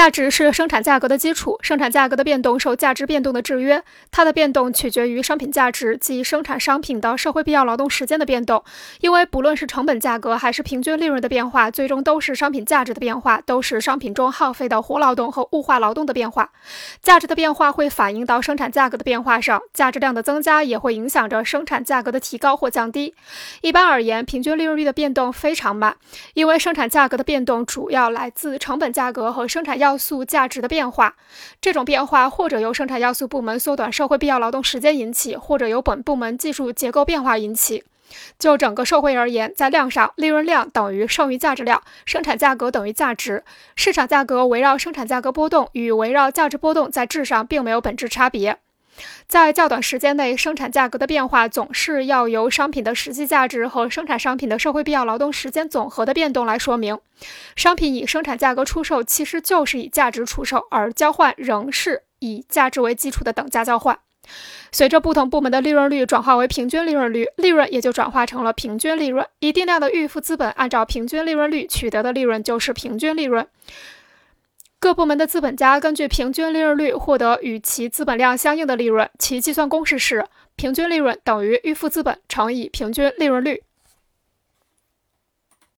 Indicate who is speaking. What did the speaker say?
Speaker 1: 价值是生产价格的基础，生产价格的变动受价值变动的制约，它的变动取决于商品价值及生产商品的社会必要劳动时间的变动。因为不论是成本价格还是平均利润的变化，最终都是商品价值的变化，都是商品中耗费的活劳动和物化劳动的变化。价值的变化会反映到生产价格的变化上，价值量的增加也会影响着生产价格的提高或降低。一般而言，平均利润率的变动非常慢，因为生产价格的变动主要来自成本价格和生产要要素价值的变化，这种变化或者由生产要素部门缩短社会必要劳动时间引起，或者由本部门技术结构变化引起。就整个社会而言，在量上，利润量等于剩余价值量，生产价格等于价值，市场价格围绕生产价格波动与围绕价值波动在质上并没有本质差别。在较短时间内，生产价格的变化总是要由商品的实际价值和生产商品的社会必要劳动时间总和的变动来说明。商品以生产价格出售，其实就是以价值出售，而交换仍是以价值为基础的等价交换。随着不同部门的利润率转化为平均利润率，利润也就转化成了平均利润。一定量的预付资本按照平均利润率取得的利润就是平均利润。各部门的资本家根据平均利润率获得与其资本量相应的利润，其计算公式是：平均利润等于预付资本乘以平均利润率。